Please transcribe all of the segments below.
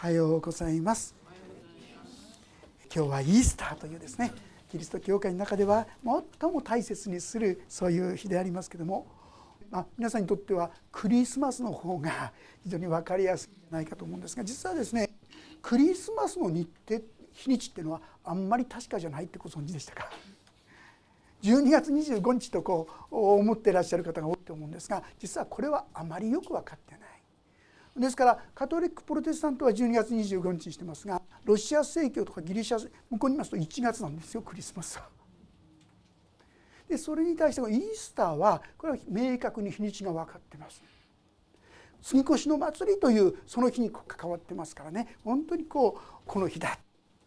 はようございます。今日はイースターというですねキリスト教会の中では最も大切にするそういう日でありますけども、まあ、皆さんにとってはクリスマスの方が非常に分かりやすいんじゃないかと思うんですが実はですねクリスマスの日程日にちっていうのはあんまり確かじゃないってご存知でしたか？12月25日とこう思ってらっしゃる方が多いと思うんですが実はこれはあまりよく分かってない。ですからカトリック・プロテスタントは12月25日にしてますがロシア正教とかギリシャ向こうにいますと1月なんですよクリスマスは。でそれに対してイースターはこれは明確に日にちが分かってます。杉越の祭りというその日に関わってますからね。本当にこうこの日だ、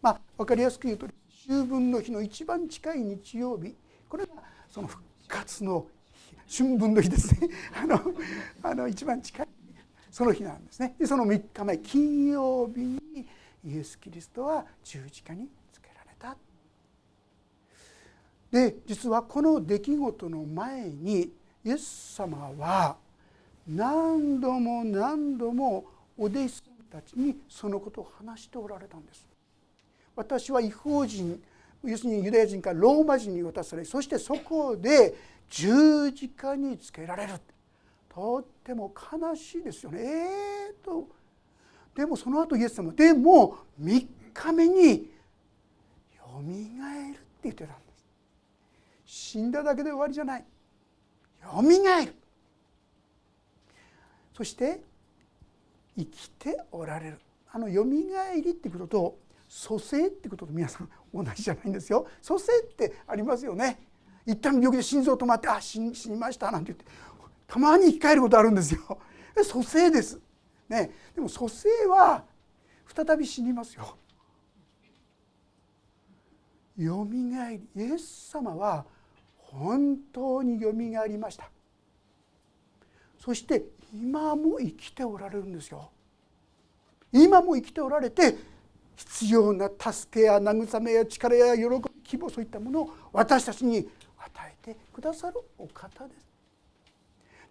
まあ、分かりやすく言うと秋分の日の一番近い日曜日。これがその復活の春分の日ですね。あのあの一番近い。その日なんですね。でその3日前金曜日にイエス・キリストは十字架につけられた。で実はこの出来事の前にイエス様は何度も何度もお弟子さんたちにそのことを話しておられたんです。私は違法人要するにユダヤ人からローマ人に渡されそしてそこで十字架につけられる。とっても悲しいですよね。えーとでもその後イエス様でも3日目によみがえるって言ってたんです。死んだだけで終わりじゃない。よみがえる。そして生きておられる。あのよみがえりってことと蘇生ってことと皆さん同じじゃないんですよ。蘇生ってありますよね。一旦病気で心臓止まって「あ死にました」なんて言ってたまに生き返ることあるんですよ。蘇生です。ね、でも蘇生は再び死にますよ。よみがえりイエス様は本当によみがえりましたそして今も生きておられるんですよ今も生きておられて必要な助けや慰めや力や喜び希望そういったものを私たちに与えてくださるお方です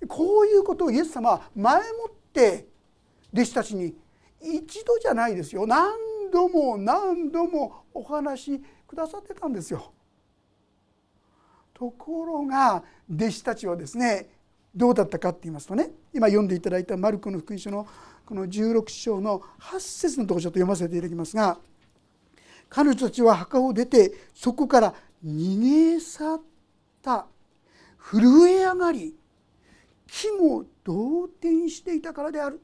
こういうことをイエス様は前もって弟子たちに一度じゃないですよ何度も何度もお話しくださってたんですよ。ところが弟子たちはですねどうだったかって言いますとね今読んでいただいたマルコの福音書のこの16章の8節のところちょっと読ませていただきますが彼女たちは墓を出てそこから逃げ去った震え上がり木も動転していたからである。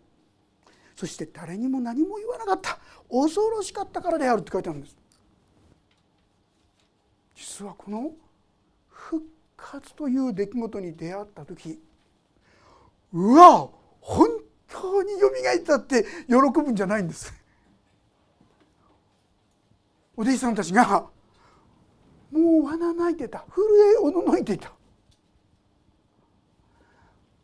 そして誰にも何も言わなかった。恐ろしかったからであるって書いてあるんです。実はこの復活という出来事に出会った時うわ本当によみがえったって喜ぶんじゃないんです。お弟子さんたちがもうわな泣いてた。震えおののいていた。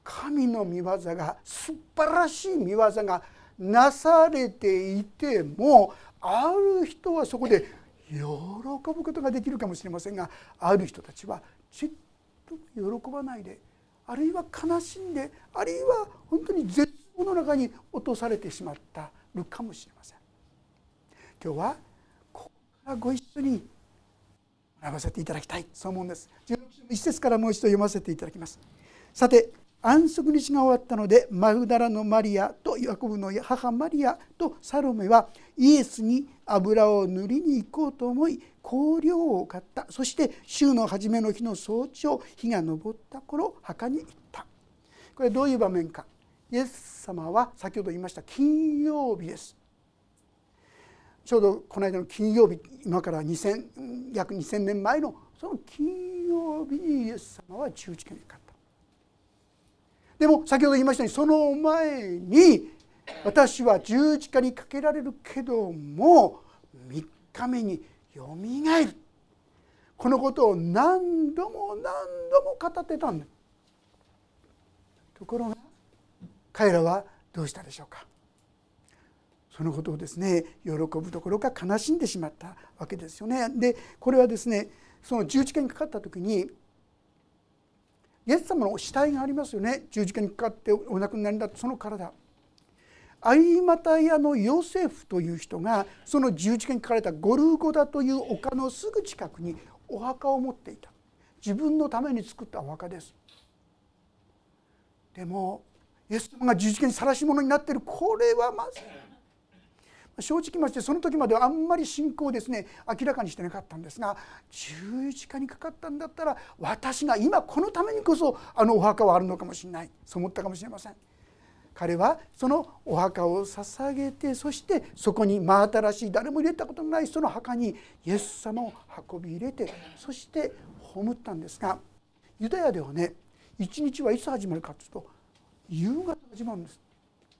神の御業が素晴らしい御業がなされていてもある人はそこで喜ぶことができるかもしれませんがある人たちはちっと喜ばないであるいは悲しんであるいは本当に絶望の中に落とされてしまったるかもしれません。今日はここからご一緒に学ばせていただきたいそう思うんです。16章の一節からもう一度読ませていただきます。さて安息日が終わったのでマグダラのマリアとヤコブの母マリアとサロメはイエスに油を塗りに行こうと思い香料を買った。そして週の初めの日の早朝日が昇った頃。墓に行ったこれどういう場面か。イエス様は先ほど言いました金曜日です。ちょうどこの間の金曜日今から2000約2000年前のその金曜日にイエス様は十字架にかかった。でも先ほど言いましたようにその前に私は十字架にかけられるけども3日目によみがえる。このことを何度も何度も語ってたんだ。ところが彼らはどうしたでしょうか。そのことをですね喜ぶところか悲しんでしまったわけですよね。でこれはですねその十字架にかかった時にイエス様の死体がありますよね。十字架にかかってお亡くなりになったその体。有股屋のヨセフという人がその十字架に書かれたゴルゴダという丘のすぐ近くにお墓を持っていた。自分のために作ったお墓です。でもイエス様が十字架に晒し者になっている。これはまずい。正直ましてその時まではあんまり信仰をですね明らかにしてなかったんですが十字架にかかったんだったら私が今このためにこそあのお墓はあるのかもしれない。そう思ったかもしれません。彼はそのお墓を捧げてそしてそこに真新しい誰も入れたことのない人の墓にイエス様を運び入れてそして葬ったんですがユダヤではね一日はいつ始まるかというと夕方始まるんです。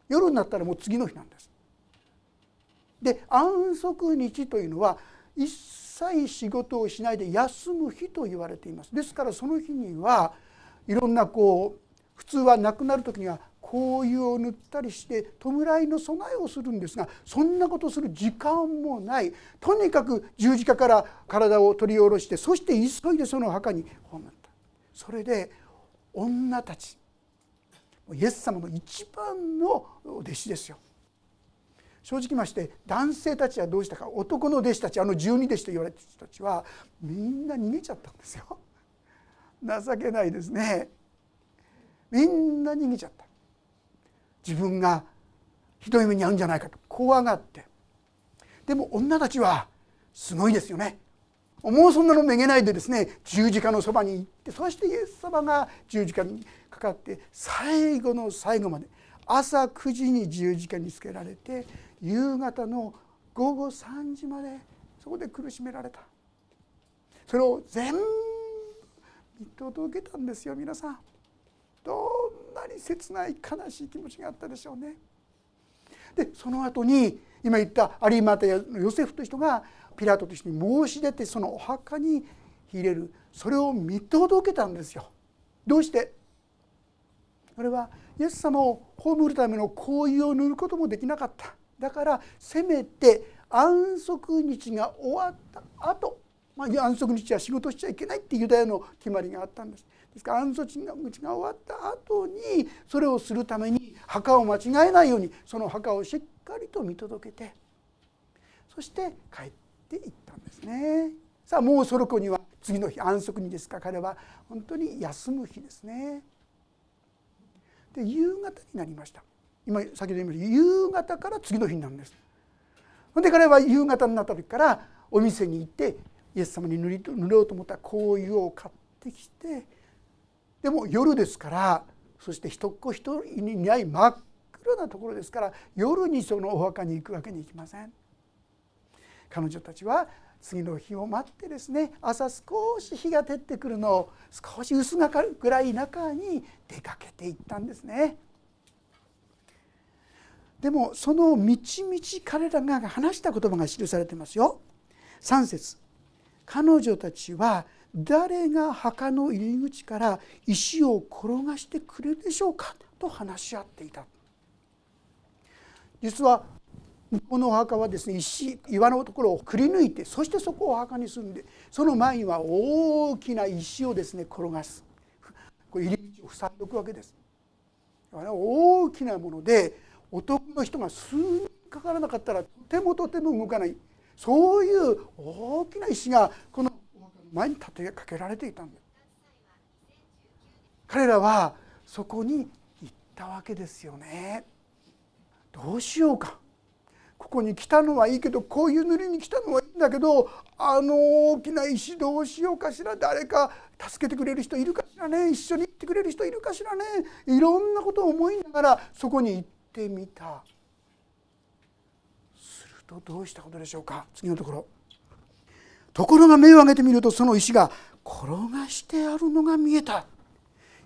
夜になったらもう次の日なんです。で安息日というのは一切仕事をしないで休む日と言われています。ですからその日にはいろんなこう普通は亡くなる時には香油を塗ったりして弔いの備えをするんですがそんなことする時間もない。とにかく十字架から体を取り下ろしてそして急いでその墓に葬った。それで女たちイエス様の一番の弟子ですよ。正直まして男性たちはどうしたか男の弟子たちあの十二弟子と言われてる人たちはみんな逃げちゃったんですよ。情けないですね。みんな逃げちゃった。自分がひどい目に遭うんじゃないかと怖がって。でも女たちはすごいですよね。もうそんなのめげないでですね十字架のそばに行ってそしてイエス様が十字架にかかって最後の最後まで朝9時に十字架につけられて夕方の午後3時までそこで苦しめられた。それを全部見届けたんですよ皆さん。どんなに切ない悲しい気持ちがあったでしょうね。でその後に今言った有馬手のヨセフという人がピラトとして申し出てそのお墓に入れる。それを見届けたんですよ。どうして？これはイエス様を葬るための行為を塗ることもできなかった。だからせめて安息日が終わった後、まあ安息日は仕事しちゃいけないってユダヤの決まりがあったんですですから安息日が終わった後にそれをするために墓を間違えないようにその墓をしっかりと見届けてそして帰っていったんですね。さあもうその子には次の日安息日ですか彼は本当に休む日ですね。で夕方になりました今先ほど言いました。夕方から次の日になるんです。ほんで彼は夕方になった時からお店に行ってイエス様に塗り塗ろうと思った香油を買ってきてでも夜ですからそして一っ子一人にない真っ暗なところですから夜にそのお墓に行くわけにいきません。彼女たちは次の日を待ってですね朝少し日が照ってくるのを少し薄がかるぐらい中に出かけていったんですね。でもそのみちみち彼らが話した言葉が記されてますよ。3節彼女たちは誰が墓の入り口から石を転がしてくれるでしょうか？と話し合っていた実はこのお墓はですね石岩のところをくり抜いてそしてそこをお墓に住んでその前には大きな石をですね転がすこれ入り口を塞いでおくわけです。大きなもので男の人が数人かからなかったらとてもとても動かない。そういう大きな石がこの前に立てかけられていたんです。彼らはそこに行ったわけですよね。どうしようか。ここに来たのはいいけどこういう塗りに来たのはいいんだけどあの大きな石どうしようかしら。誰か助けてくれる人いるかしらね。一緒に行ってくれる人いるかしらね。いろんなことを思いながらそこに行ってみた。するとどうしたことでしょうか？次のところ。ところが目を上げてみるとその石が転がしてあるのが見えた。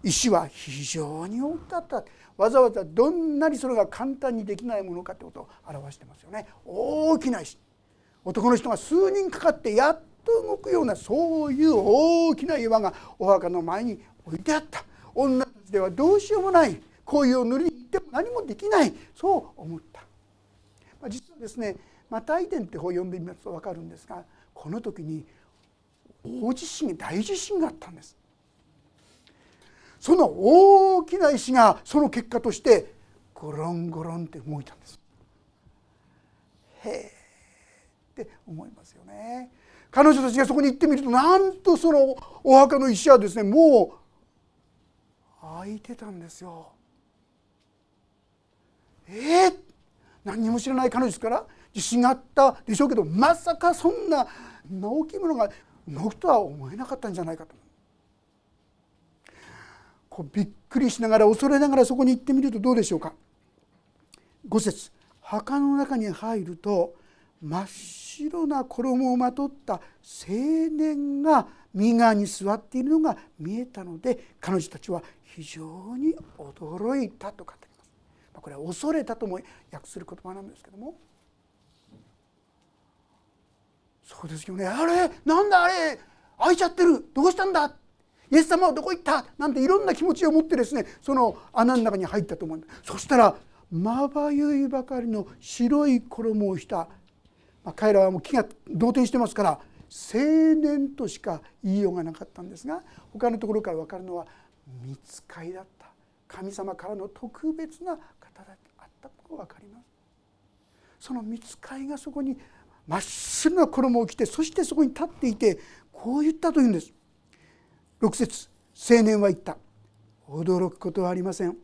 石は非常に大きかった。わざわざどんなにそれが簡単にできないものかってことを表してますよね。大きな石。男の人が数人かかってやっと動くようなそういう大きな岩がお墓の前に置いてあった。女たちではどうしようもない。紅葉を塗りに行って何もできないそう思った、まあ、実はですね「マタイ伝」って本を読んでみますと分かるんですがこの時に大地震大地震があったんです。その大きな石がその結果としてゴロンゴロンって動いたんです。へえって思いますよね。彼女たちがそこに行ってみるとなんとそのお墓の石はですねもう開いてたんですよ。えー、何にも知らない彼女ですから自信があったでしょうけどまさかそんな大きいものが動くとは思えなかったんじゃないかとこうびっくりしながら恐れながらそこに行ってみるとどうでしょうか。5節墓の中に入ると真っ白な衣をまとった青年が右側に座っているのが見えたので彼女たちは非常に驚いたと語り。これは恐れたとも訳する言葉なんですけども。そうですよね。あれなんだあれ開いちゃってる。どうしたんだ。イエス様はどこ行った。なんていろんな気持ちを持ってですねその穴の中に入ったと思うんそしたらまばゆいばかりの白い衣をした、まあ、彼らはもう気が動転してますから青年としか言いようがなかったんですが他のところから分かるのは見つかいだった。神様からの特別な方だあったことが分かります。その見つかいがそこに真っ白な衣を着てそしてそこに立っていてこう言ったというんです。6節青年は言った。驚くことはありません。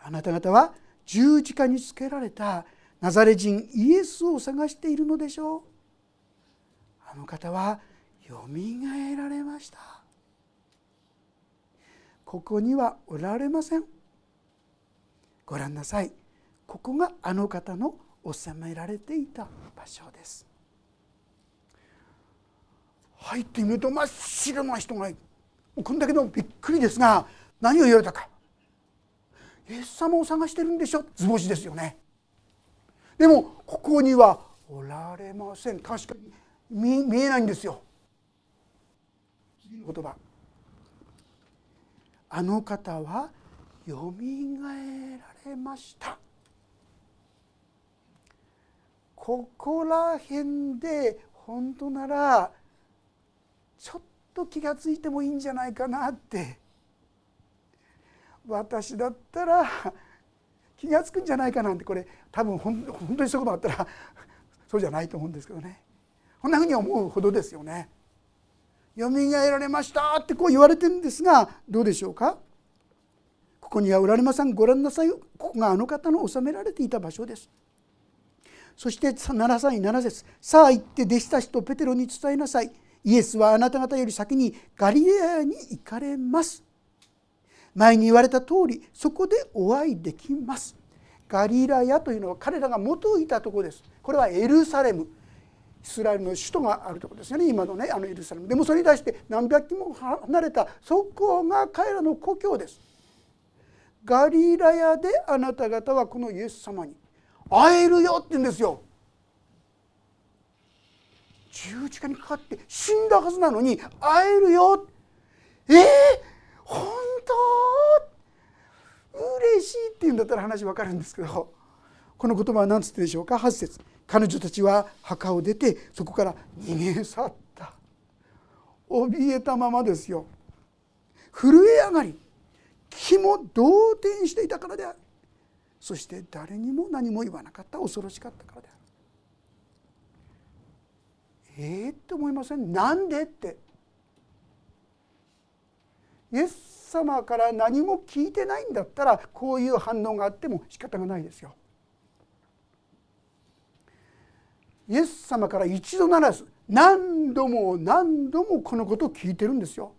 あなた方は十字架につけられたナザレ人イエスを探しているのでしょう。あの方はよみがえられました。ここにはおられません。ご覧なさい。ここがあの方の収められていた場所です。入ってみると真っ白な人がいる。こんだけのびっくりですが何を言われたか。イエス様を探してるんでしょ。図星ですよね。でもここにはおられません。確かに見えないんですよ。次の言葉。あの方はよみがえられました。ここら辺で本当ならちょっと気が付いてもいいんじゃないかなって。私だったら気が付くんじゃないかなんて。これ多分本当にそういうことあったらそうじゃないと思うんですけどね。こんなふうに思うほどですよね。よみがえられましたってこう言われてるんですがどうでしょうか？ここにはおられません。ご覧なさいここがあの方の収められていた場所です。そして7歳7節。さあ行って弟子たちとペテロに伝えなさい。イエスはあなた方より先にガリレアに行かれます。前に言われた通りそこでお会いできます。ガリラヤというのは彼らが元いたところです。これはエルサレム。イスラエルの首都があるところですよね。今のねあのエルサレム。でもそれに対して何百キロも離れたそこが彼らの故郷です。ガリラヤであなた方はこのイエス様に会えるよって言うんですよ。十字架にかかって死んだはずなのに会えるよ。えー、本当？嬉しいって言うんだったら話分かるんですけどこの言葉は何つってでしょうか？8節。彼女たちは墓を出てそこから逃げ去った。怯えたままですよ。震え上がり気も動転していたからであるそして誰にも何も言わなかった恐ろしかったからであるえー、って思いません？なんでってイエス様から何も聞いてないんだったらこういう反応があっても仕方がないですよ。イエス様から一度ならず何度も何度もこのことを聞いてるんですよ。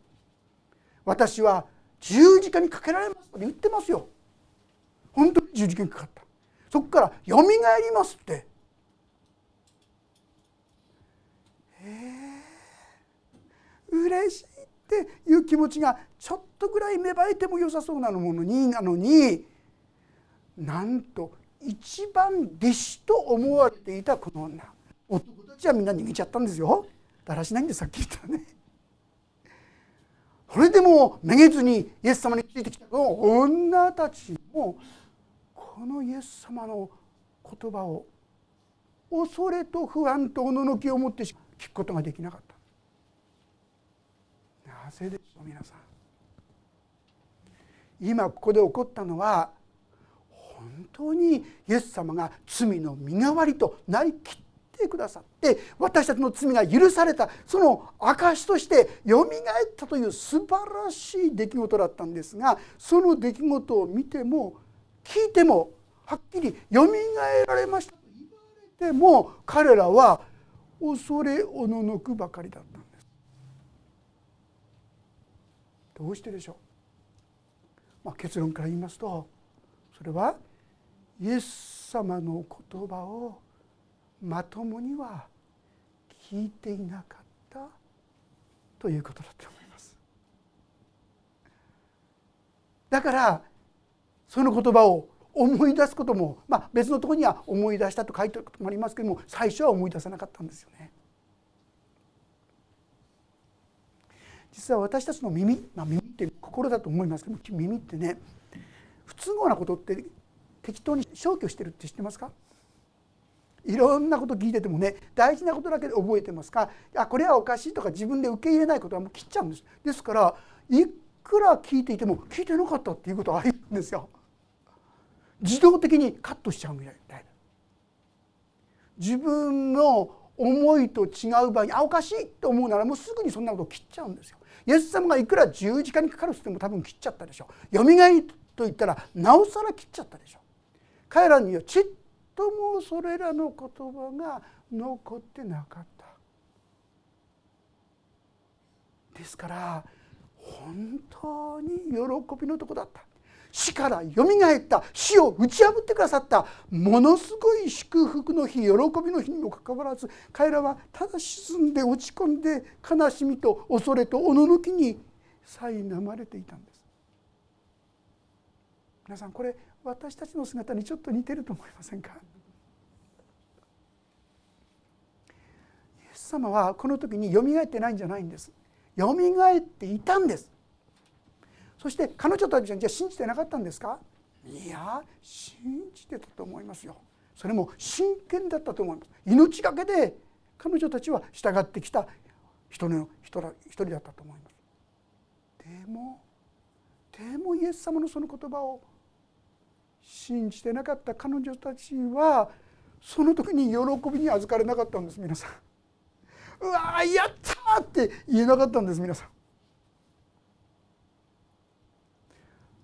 私は十字架にかけられますって言ってますよ。本当に十字架にかかった。そこからよみがえりますって嬉しいっていう気持ちがちょっとぐらい芽生えても良さそうなものになのになんと一番弟子と思われていたこの女男たちはみんな逃げちゃったんですよだらしないんでさっき言ったね。それでもめげずにイエス様についてきた女たちもこのイエス様の言葉を恐れと不安とおののきを持って聞くことができなかった。なぜでしょう皆さん。今ここで起こったのは本当にイエス様が罪の身代わりとなりきってくださって私たちの罪が許されたその証としてよみがえったという素晴らしい出来事だったんですがその出来事を見ても聞いてもはっきりよみがえられましたと言われても彼らは恐れおののくばかりだったんです。どうしてでしょう、まあ、結論から言いますとそれはイエス様の言葉をまともには聞いていなかったということだと思いますだからその言葉を思い出すことも、まあ、別のところには思い出したと書いてあることもありますけども最初は思い出さなかったんですよね。実は私たちの耳、まあ、耳って心だと思いますけども耳ってね不都合なことって適当に消去してるって知ってますか？いろんなこと聞いててもね大事なことだけで覚えてますか？あこれはおかしいとか自分で受け入れないことはもう切っちゃうんです。ですからいくら聞いていても聞いてなかったっていうことはあるんですよ。自動的にカットしちゃうみたいな。自分の思いと違う場合にあおかしいと思うならもうすぐにそんなことを切っちゃうんですよ。イエス様がいくら十字架にかかるっても多分切っちゃったでしょよみがえりと言ったらなおさら切っちゃったでしょ彼らにはちっともそれらの言葉が残ってなかった。ですから本当に喜びのとこだった。死からよみがえった。死を打ち破ってくださった。ものすごい祝福の日喜びの日にもかかわらず彼らはただ沈んで落ち込んで悲しみと恐れとおののきに苛まれていたんです。皆さんこれ私たちの姿にちょっと似てると思いませんか？イエス様はこの時によみがえってないんじゃないんです。よみがえっていたんです。そして彼女たちはじゃあ信じてなかったんですか？いや信じてたと思いますよ。それも真剣だったと思います。命がけで彼女たちは従ってきた人の人一人だったと思います。でもでもイエス様のその言葉を信じてなかった彼女たちはその時に喜びに預かれなかったんです皆さん。うわやったって言えなかったんです皆さん。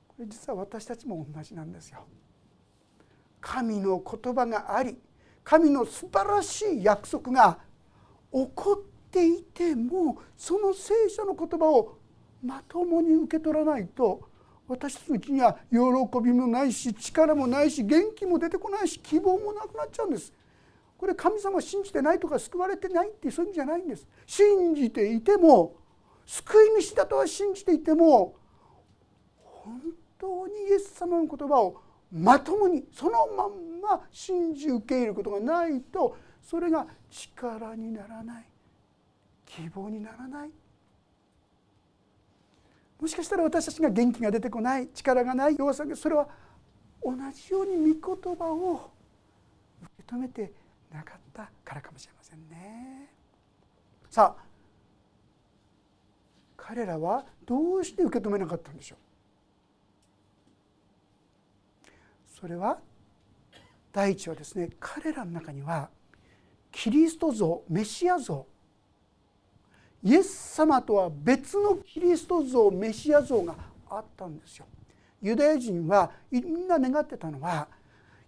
これ実は私たちも同じなんですよ。神の言葉があり神の素晴らしい約束が起こっていてもその聖書の言葉をまともに受け取らないと私たちのうちには喜びもないし力もないし元気も出てこないし希望もなくなっちゃうんです。これ神様を信じてないとか救われてないってそういう意味じゃないんです。信じていても救い主だとは信じていても本当にイエス様の言葉をまともにそのまんま信じ受け入れることがないとそれが力にならない希望にならない。もしかしたら私たちが元気が出てこない力がない弱さがそれは同じように御言葉を受け止めてなかったからかもしれませんね。さあ彼らはどうして受け止めなかったんでしょう？それは第一はですね彼らの中にはキリスト像メシア像イエス様とは別のキリスト像メシア像があったんですよ。ユダヤ人はみんな願ってたのは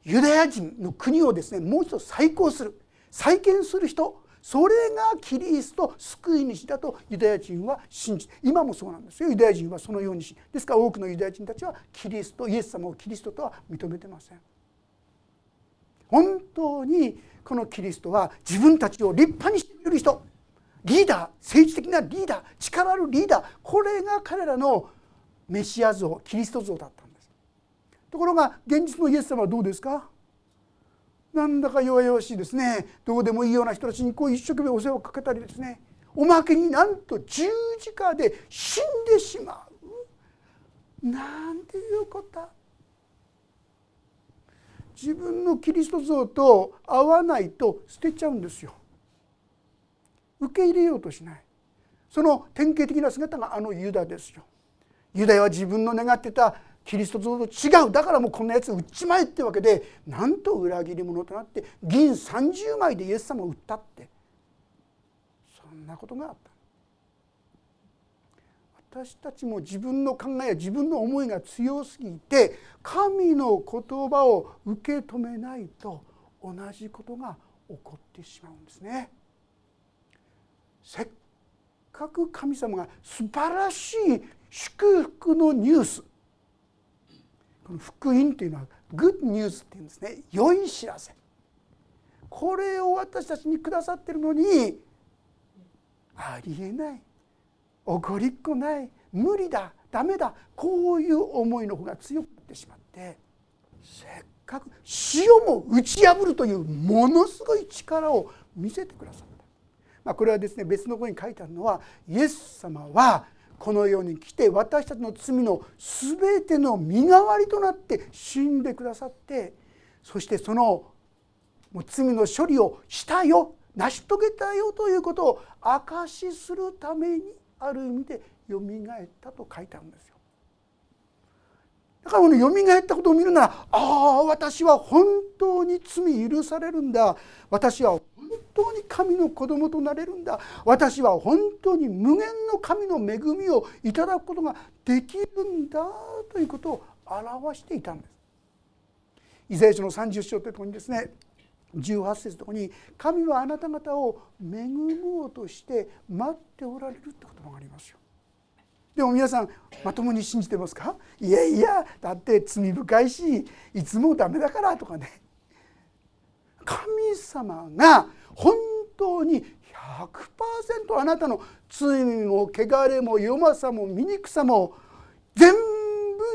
ユダヤ人の国をですねもう一度再興する再建する人それがキリスト救い主だとユダヤ人は信じ今もそうなんですよユダヤ人はそのようにしですから多くのユダヤ人たちはキリストイエス様をキリストとは認めてません本当にこのキリストは自分たちを立派にしている人リーダー政治的なリーダー力あるリーダーこれが彼らのメシア像キリスト像だったんです。ところが現実のイエス様はどうですか？なんだか弱々しいですね。どうでもいいような人たちにこう一生懸命お世話をかけたりですね。おまけになんと十字架で死んでしまう。なんていうこと自分のキリスト像と合わないと捨てちゃうんですよ。受け入れようとしない。その典型的な姿があのユダですよ。ユダヤは自分の願ってたキリスト像と違う。だからもうこんなやつ売っちまえってわけでなんと裏切り者となって銀30枚でイエス様を売ったって。そんなことがあった。私たちも自分の考えや自分の思いが強すぎて神の言葉を受け止めないと同じことが起こってしまうんですね。せっかく神様が素晴らしい祝福のニュース。この福音というのはグッドニュースっていうんですね。良い知らせ。これを私たちにくださってるのにありえない。怒りっこない。無理だ。ダメだ。こういう思いの方が強くなってしまってせっかく塩も打ち破るというものすごい力を見せてくださった、まあ、これはですね別の方に書いてあるのはイエス様はこの世に来て私たちの罪の全ての身代わりとなって死んでくださってそしてそのもう罪の処理をしたよ成し遂げたよということを証しするためにある意味でよみがえったと書いてあるんですよ。だからこのよみがえったことを見るならああ私は本当に罪許されるんだ私は当に神の子供となれるんだ私は本当に無限の神の恵みをいただくことができるんだということを表していたんです。イザヤ書の30章というところにですね18節のとこに「神はあなた方を恵もうとして待っておられる」って言葉がありますよ。でも皆さんまともに信じてますか？いやいやだって罪深いしいつもダメだからとかね神様が本当に100%あなたの罪も汚れも弱さも醜さも全部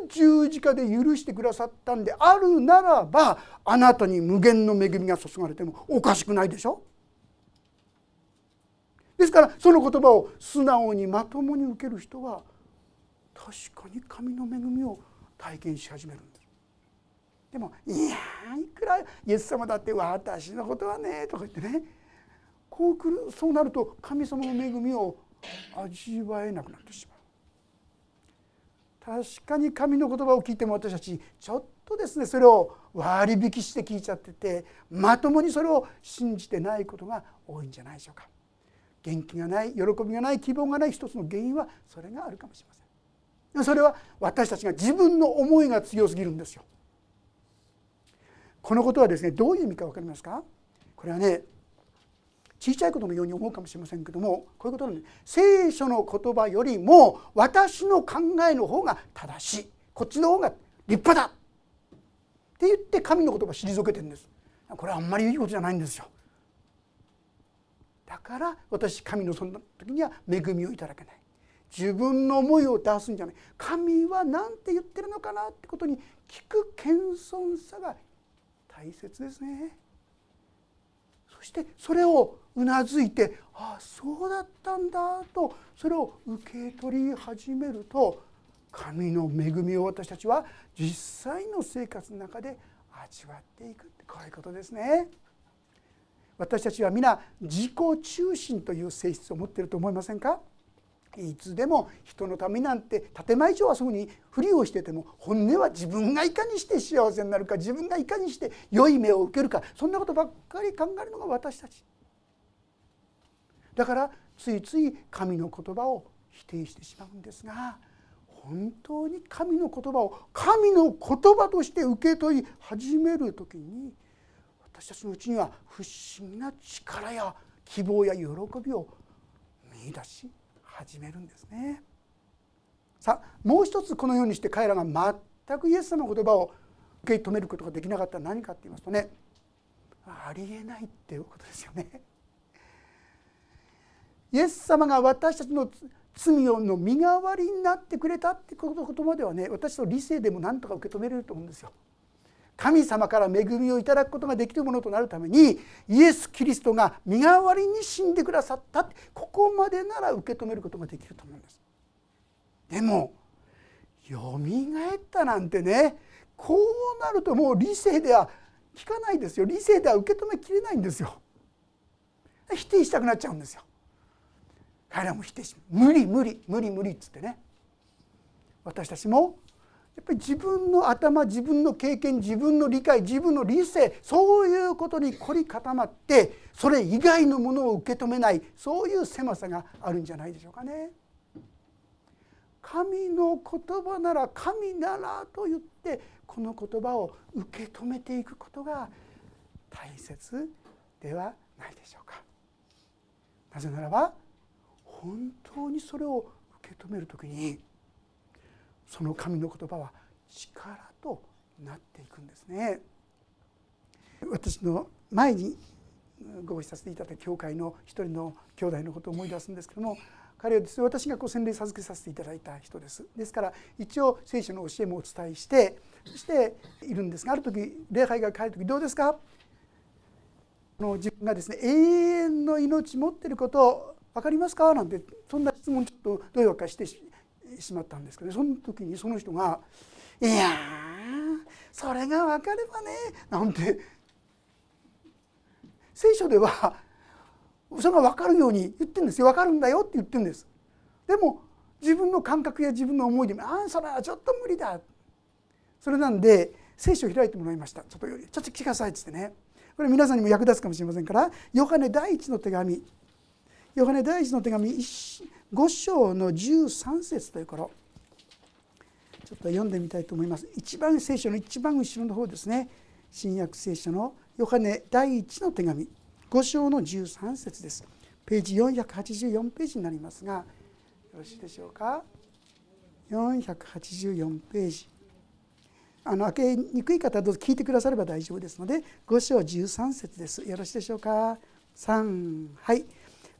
十字架で許してくださったんであるならばあなたに無限の恵みが注がれてもおかしくないでしょ？ですからその言葉を素直にまともに受ける人は確かに神の恵みを体験し始めるんです。でも「いやいくらイエス様だって私のことはね」とか言ってねこうくるそうなると神様の恵みを味わえなくなってしまう。確かに神の言葉を聞いても私たちちょっとですねそれを割引して聞いちゃっててまともにそれを信じてないことが多いんじゃないでしょうか。元気がない喜びがない希望がない一つの原因はそれがあるかもしれませんそれは私たちが自分の思いが強すぎるんですよこのことはですねどういう意味か分かりますか？これはね小さいことのように思うかもしれませんけどもこういうことなんで聖書の言葉よりも私の考えの方が正しい。こっちの方が立派だ。って言って神の言葉を退けてるんです。これはあんまりいいことじゃないんですよ。だから私神のその時には恵みをいただけない。自分の思いを出すんじゃない。神は何て言ってるのかなってことに聞く謙遜さが大切ですねそしてそれをうなずいてああそうだったんだとそれを受け取り始めると神の恵みを私たちは実際の生活の中で味わっていくってこういうことですね。私たちは皆自己中心という性質を持っていると思いませんか？いつでも人のためなんて建前上はそうにふりをしてても本音は自分がいかにして幸せになるか自分がいかにして良い目を受けるかそんなことばっかり考えるのが私たち。だからついつい神の言葉を否定してしまうんですが本当に神の言葉を神の言葉として受け取り始める時に私たちのうちには不思議な力や希望や喜びを見出し始めるんですね。さあもう一つこのようにして彼らが全くイエス様の言葉を受け止めることができなかったら何かって言いますとねありえないっていうことですよね。イエス様が私たちの罪の身代わりになってくれたってことまではね私の理性でも何とか受け止めれると思うんですよ。神様から恵みをいただくことができるものとなるためにイエス・キリストが身代わりに死んでくださったここまでなら受け止めることができると思うんです。でもよみがえったなんてねこうなるともう理性では聞かないですよ理性では受け止めきれないんですよ。否定したくなっちゃうんですよ。彼らも否定し無理無理無理無理っつってね私たちもやっぱり自分の頭自分の経験自分の理解自分の理性そういうことに凝り固まってそれ以外のものを受け止めないそういう狭さがあるんじゃないでしょうかね。神の言葉なら神ならと言ってこの言葉を受け止めていくことが大切ではないでしょうか。なぜならば本当にそれを受け止める時にその神の言葉は力となっていくんですね。私の前にご一緒させていただいた教会の一人の兄弟のことを思い出すんですけども彼はですね私がこう洗礼授けさせていただいた人です。ですから一応聖書の教えもお伝えしてそしているんですがある時礼拝が帰る時どうですか？の自分がですね永遠の命持ってること分かりますか？なんてそんな質問ちょっとどういうわかしてしまったんですけど、その時にその人が「いやそれが分かればね」なんて聖書ではそれが分かるように言ってるんですよ。分かるんだよって言ってるんです。でも自分の感覚や自分の思いで「ああそれはちょっと無理だ」それなんで聖書を開いてもらいました。ちょっとちょっと聞きなさいっつってね。これ皆さんにも役立つかもしれませんからヨハネ第一の手紙。ヨハネ第一の手紙5章の13節という頃ちょっと読んでみたいと思います。一番聖書の一番後ろの方ですね。新約聖書のヨハネ第一の手紙。5章の13節です。ページ484ページになりますがよろしいでしょうか？484ページ。あの開けにくい方はどうぞ聞いてくだされば大丈夫ですので5章13節です。よろしいでしょうか？3はい。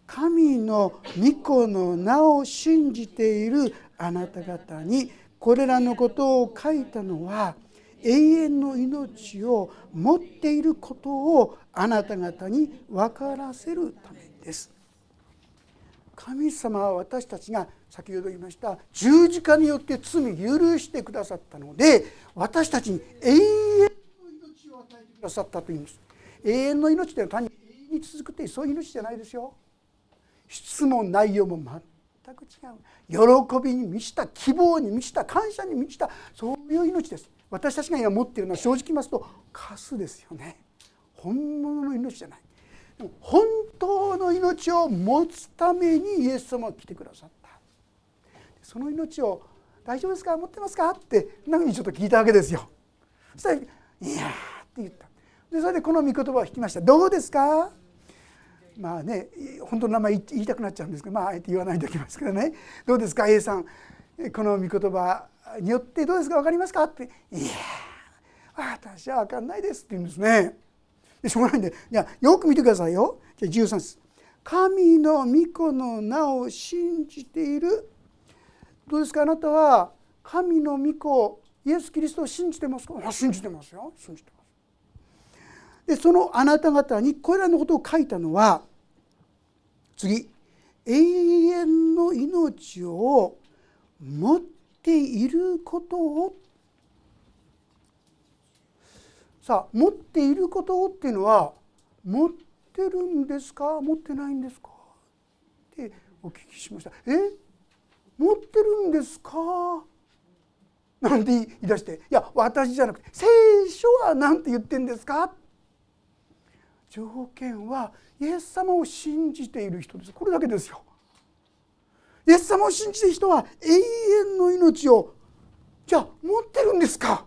神の御子の名を信じているあなた方にこれらのことを書いたのは永遠の命を持っていることをあなた方に分からせるためです。神様は私たちが先ほど言いました十字架によって罪許してくださったので私たちに永遠の命を与えてくださったというんです永遠の命というのは単に永遠に続くってそういう命じゃないですよ質問内容も全く違う。喜びに満ちた希望に満ちた感謝に満ちたそういう命です。私たちが今持っているのは正直言いますとカスですよね。本物の命じゃない。本当の命を持つためにイエス様が来てくださった。その命を大丈夫ですか？持ってますか？ってなふうにちょっと聞いたわけですよ。そしたら「いや」って言った。でそれでこの御言葉を引きました。どうですか？まあね本当の名前言いたくなっちゃうんですけどまああえて言わないでおきますけどね。どうですか A さん。この御言葉によってどうですか分かりますか？って「いや私は分かんないです」って言うんですね。でしょうがないんで。じゃよく見てくださいよ。じゃあ13節。神の御子の名を信じている。どうですか？あなたは神の御子イエス・キリストを信じてますか？信じてますよ。信じてます。でそのあなた方にこれらのことを書いたのは次。永遠の命を持っていることを。さあ持っていることをっていうのは持ってるんですか？持ってないんですか？ってお聞きしました。え？持ってるんですか？なんて言い出して。いや私じゃなくて聖書は何て言ってんですか？条件はイエス様を信じている人です。これだけですよ。イエス様を信じている人は永遠の命をじゃあ持ってるんですか？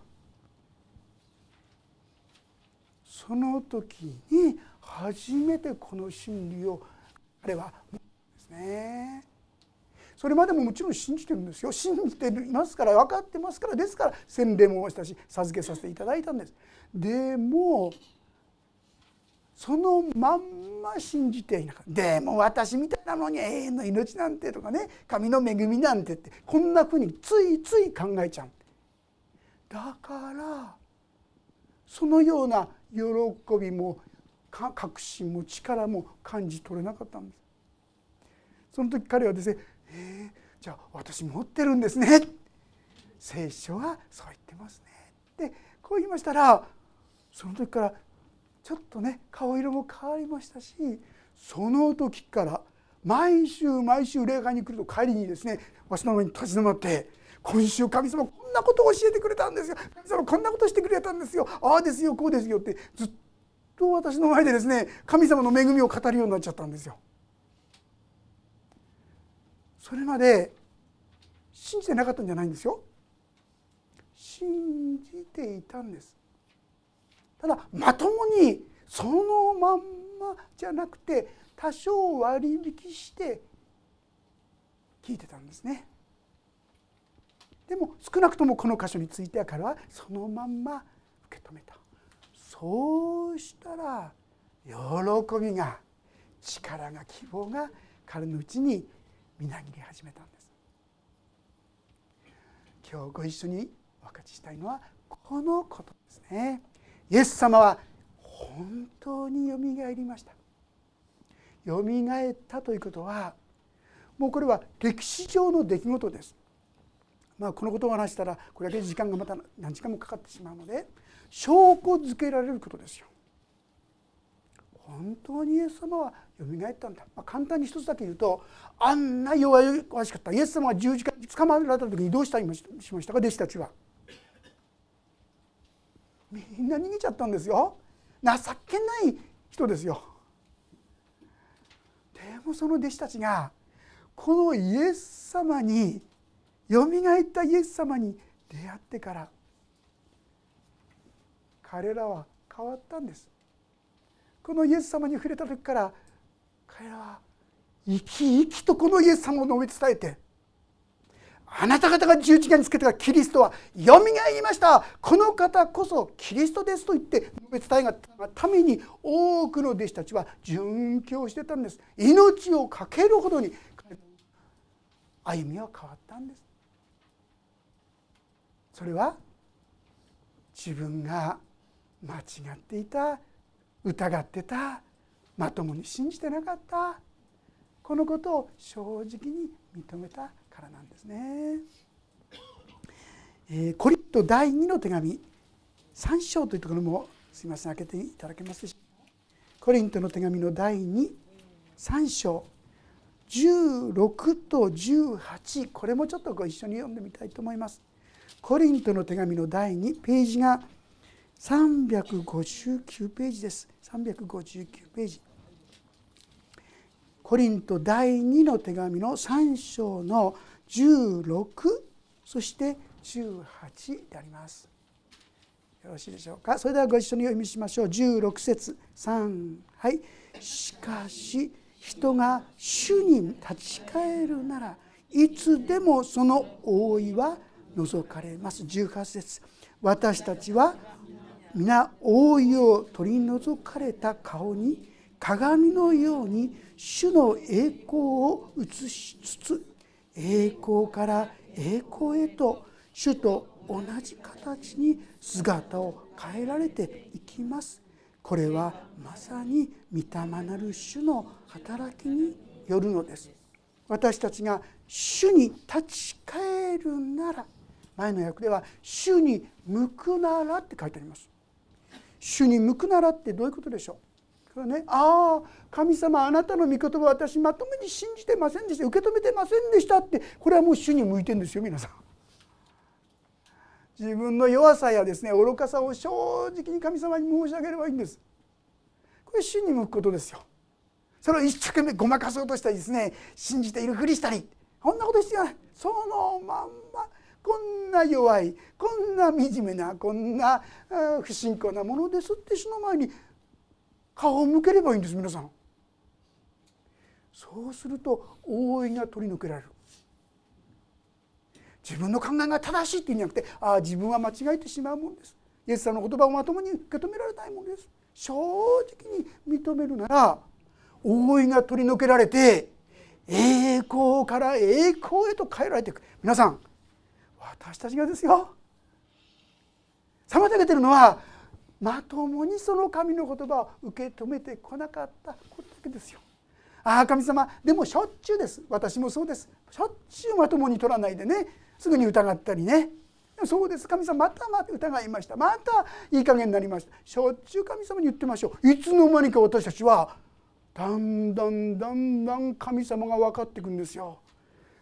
その時に初めてこの真理をあれはですね。それまでももちろん信じてるんですよ。信じていますから分かってますからですから洗礼もしたし授けさせていただいたんです。でもそのまんま信じていなかった。でも私みたいなのに永遠の命なんてとかね神の恵みなんてってこんなふうについつい考えちゃう。だからそのような喜びも確信も力も感じ取れなかったんです。その時彼はですねえー、じゃあ私持ってるんですね。聖書はそう言ってますね。ってこう言いましたらその時からちょっとね顔色も変わりましたしその時から毎週毎週礼拝に来ると帰りにですねわしの前に立ち止まって今週神様こんなことを教えてくれたんですよ神様こんなことしてくれたんですよああですよこうですよってずっと私の前でですね神様の恵みを語るようになっちゃったんですよ。それまで信じてなかったんじゃないんですよ。信じていたんです。ただまともにそのまんまじゃなくて多少割引して聞いてたんですね。でも少なくともこの箇所については彼はそのまんま受け止めた。そうしたら喜びが力が希望が彼のうちにみなぎり始めたんです。今日ご一緒にお分かちしたいのはこのことですね。イエス様は本当によみがえりました。よみがえったということはもうこれは歴史上の出来事です。まあ、このことを話したらこれだけ時間がまた何時間もかかってしまうので証拠づけられることですよ。本当にイエス様はよみがえったんだ、まあ、簡単に一つだけ言うとあんな弱々しかった。イエス様が十字架に捕まえられた時にどうしたしましたか？弟子たちは。みんな逃げちゃったんですよ情けない人ですよ。でもその弟子たちがこのイエス様によみがえったイエス様に出会ってから彼らは変わったんですこのイエス様に触れた時から彼らは生き生きとこのイエス様を述べ伝えてあなた方が十字架につけたキリストはよみがえりました。この方こそキリストですと言って述べ伝えがために多くの弟子たちは殉教してたんです。命を懸けるほどに歩みは変わったんです。それは自分が間違っていた疑ってたまともに信じてなかった。このことを正直に認めた。からなんですね。えー、コリット第2の手紙3章というところもすみません開けていただけますでしょうかコリントの手紙の第23章16と18これもちょっとご一緒に読んでみたいと思います。コリントの手紙の第2ページが359ページです359ページコリント第2の手紙の3章の16そして18であります。よろしいでしょうか？それではご一緒にお読みしましょう。16節3はい。しかし人が主に立ち返るならいつでもその覆いは除かれます。18節。私たちは皆覆いを取り除かれた顔に鏡のように主の栄光を映しつつ栄光から栄光へと主と同じ形に姿を変えられていきます。これはまさに御霊なる主の働きによるのです。私たちが主に立ち返るなら前の訳では「主に向くなら」って書いてあります。主に向くならってどういうことでしょう？これね、ああ神様あなたの御言葉私まともに信じてませんでした受け止めてませんでしたってこれはもう主に向いてんですよ皆さん。自分の弱さやですね愚かさを正直に神様に申し上げればいいんです。これ主に向くことですよ。それを一生懸命ごまかそうとしたりですね信じているふりしたりこんなこと必要ないそのまんまこんな弱いこんな惨めなこんな不信仰なものですってその前に顔を向ければいいんです皆さん。そうすると覆いが取り除けられる。自分の考えが正しいっていうんじゃなくてああ自分は間違えてしまうもんです。イエスさんの言葉をまともに受け止められないものです。正直に認めるなら覆いが取り除けられて栄光から栄光へと変えられていく皆さん私たちがですよ妨げてるのはまともにその神の言葉を受け止めてこなかったことだけですよ。ああ神様でもしょっちゅうです。私もそうです。しょっちゅうまともに取らないでね。すぐに疑ったりね。そうです。神様またまた疑いました。またいい加減になりました。しょっちゅう神様に言ってましょう。いつの間にか私たちはだんだんだんだん神様が分かっていくんですよ。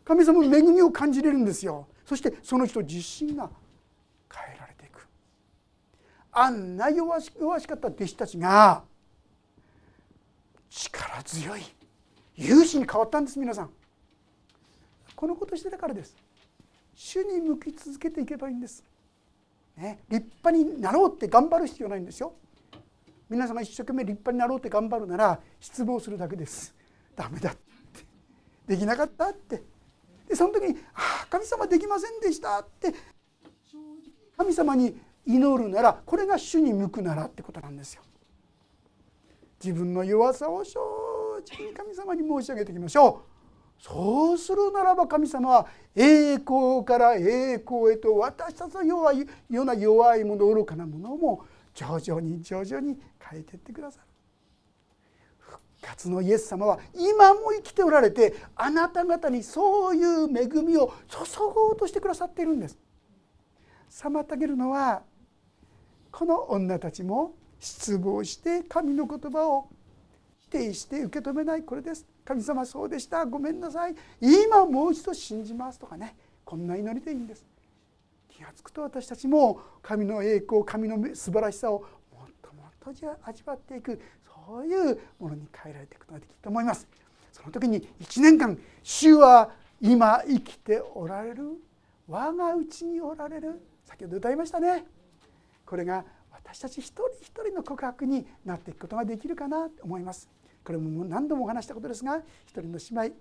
神様の恵みを感じれるんですよ。そしてその人自身があんな弱し弱しかった弟子たちが力強い。勇士に変わったんです皆さん。このことしてたからです。主に向き続けていけばいいんです、ね、立派になろうって頑張る必要ないんですよ。皆さんが一生懸命立派になろうって頑張るなら失望するだけです。ダメだって。できなかったって。でその時に「ああ神様できませんでした」って。神様に祈るならこれが主に向くならってことなんですよ。自分の弱さを正直に神様に申し上げていきましょう。そうするならば神様は栄光から栄光へと私たちの弱いような弱いもの愚かなものも徐々に徐々に変えていってくださる。復活のイエス様は今も生きておられてあなた方にそういう恵みを注ごうとしてくださっているんです。妨げるのはこの女たちも失望して神の言葉を否定して受け止めない。これです。神様そうでした。ごめんなさい。今もう一度信じますとかね。こんな祈りでいいんです。気が付くと私たちも神の栄光神の素晴らしさをもっともっと味わっていく。そういうものに変えられていくことができると思います。その時に1年間主は今生きておられる。我が内におられる。先ほど歌いましたね。これが私たち一人一人の告白になっていくことができるかなと思います。これも何度もお話したことですが一人の姉妹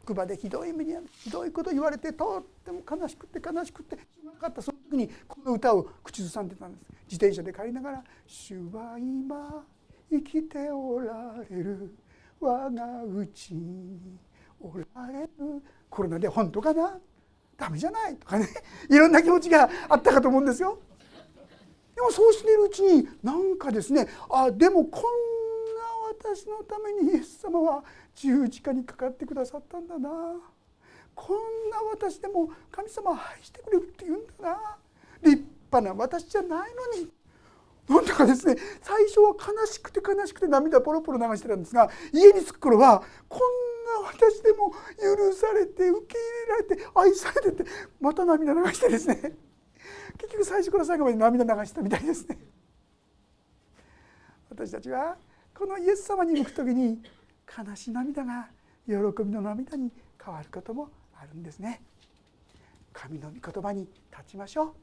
職場でひどい目にひどいこと言われてとっても悲しくて悲しくてしょうがなかったその時にこの歌を口ずさんでたんです。自転車で帰りながら「主は今生きておられる。我が内におられる」コロナで本当かな？ダメじゃない？とかね。いろんな気持ちがあったかと思うんですよ。でもそうしているうちになんかですねあでもこんな私のためにイエス様は十字架にかかってくださったんだな。こんな私でも神様は愛してくれるって言うんだな。立派な私じゃないのに。なんだかですね最初は悲しくて悲しくて涙ポロポロ流してたんですが家に着く頃はこんな私でも許されて受け入れられて愛されててまた涙流してですね。結局最初から最後まで涙流したみたいですね。私たちはこのイエス様に向く時に悲しい涙が喜びの涙に変わることもあるんですね。神の御言葉に立ちましょ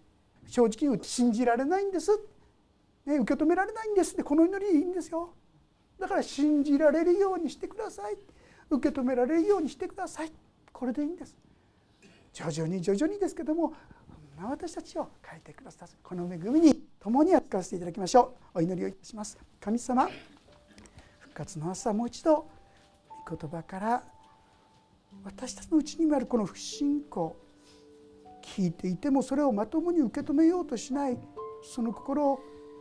う。正直言う信じられないんです、ね、受け止められないんです。ってこの祈りいいんですよ。だから信じられるようにしてください。受け止められるようにしてください。これでいいんです。徐々に徐々にですけどもな私たちを変えてくださるこの恵みに共に扱わせていただきましょう。お祈りをいたします。神様復活の朝もう一度御言葉から私たちのうちにもあるこの不信仰聞いていてもそれをまともに受け止めようとしないその心を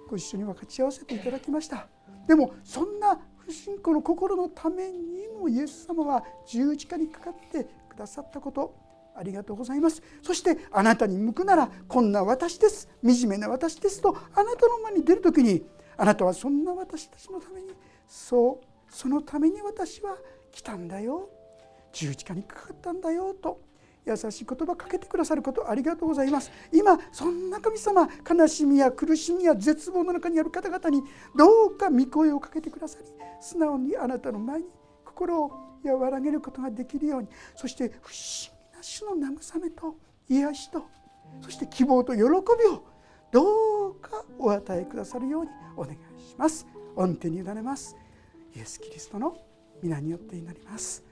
ご一緒に分かち合わせていただきました。でもそんな不信仰の心のためにもイエス様は十字架にかかってくださったこと。ありがとうございます。そしてあなたに向くならこんな私です。惨めな私ですとあなたの前に出る時にあなたはそんな私たちのためにそうそのために私は来たんだよ。十字架にかかったんだよと優しい言葉かけてくださることありがとうございます。今そんな神様悲しみや苦しみや絶望の中にある方々にどうか御声をかけてくださり素直にあなたの前に心を和らげることができるようにそして不思主の慰めと癒しとそして希望と喜びをどうかお与えくださるようにお願いします。御手に委ねます。イエス・キリストの皆によって祈ります。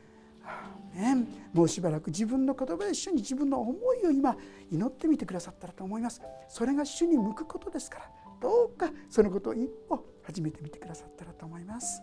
もうしばらく自分の言葉で一緒に自分の思いを今祈ってみてくださったらと思います。それが主に向くことですからどうかそのことを一歩始めてみてくださったらと思います。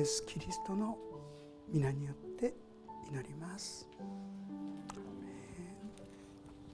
エス・キリストの皆によって祈ります。